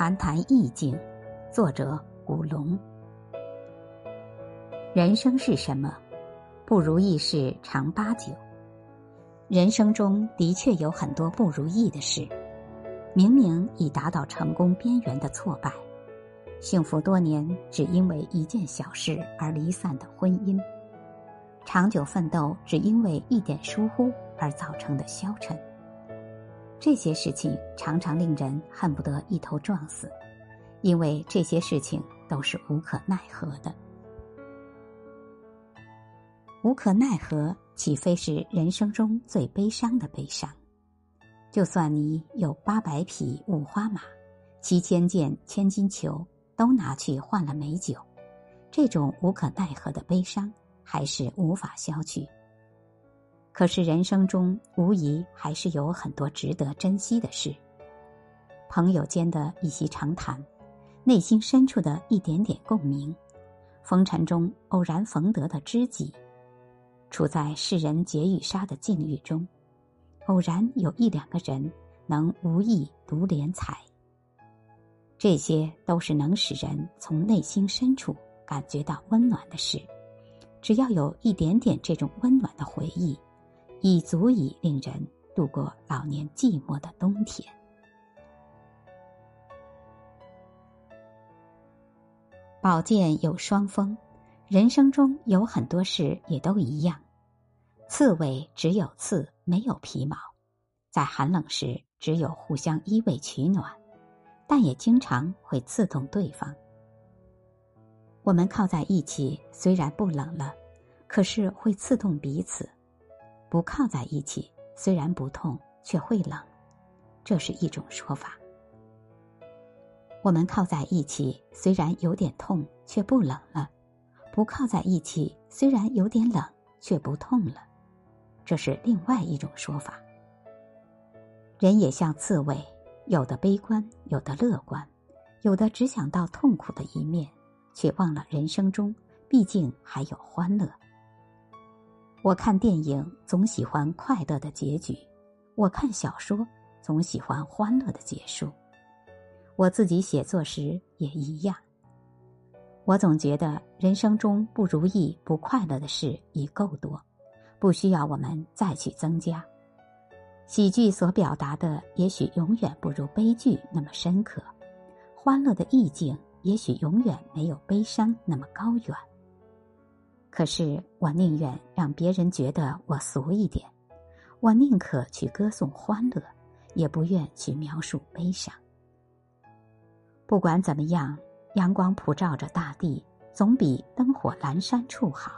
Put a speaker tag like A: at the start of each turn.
A: 谈谈意境，作者古龙。人生是什么？不如意事常八九。人生中的确有很多不如意的事，明明已达到成功边缘的挫败，幸福多年只因为一件小事而离散的婚姻，长久奋斗只因为一点疏忽而造成的消沉。这些事情常常令人恨不得一头撞死，因为这些事情都是无可奈何的。无可奈何，岂非是人生中最悲伤的悲伤？就算你有八百匹五花马，七千件千金裘，都拿去换了美酒，这种无可奈何的悲伤还是无法消去。可是人生中无疑还是有很多值得珍惜的事。朋友间的一席长谈，内心深处的一点点共鸣，风尘中偶然逢得的知己，处在世人劫与杀的境遇中，偶然有一两个人能无意独怜才。这些都是能使人从内心深处感觉到温暖的事。只要有一点点这种温暖的回忆。已足以令人度过老年寂寞的冬天。宝剑有双锋，人生中有很多事也都一样。刺猬只有刺，没有皮毛，在寒冷时只有互相依偎取暖，但也经常会刺痛对方。我们靠在一起，虽然不冷了，可是会刺痛彼此。不靠在一起，虽然不痛，却会冷，这是一种说法。我们靠在一起，虽然有点痛，却不冷了；不靠在一起，虽然有点冷，却不痛了，这是另外一种说法。人也像刺猬，有的悲观，有的乐观，有的只想到痛苦的一面，却忘了人生中毕竟还有欢乐。我看电影总喜欢快乐的结局，我看小说总喜欢欢乐的结束。我自己写作时也一样。我总觉得人生中不如意、不快乐的事已够多，不需要我们再去增加。喜剧所表达的也许永远不如悲剧那么深刻，欢乐的意境也许永远没有悲伤那么高远。可是，我宁愿让别人觉得我俗一点，我宁可去歌颂欢乐，也不愿去描述悲伤。不管怎么样，阳光普照着大地，总比灯火阑珊处好。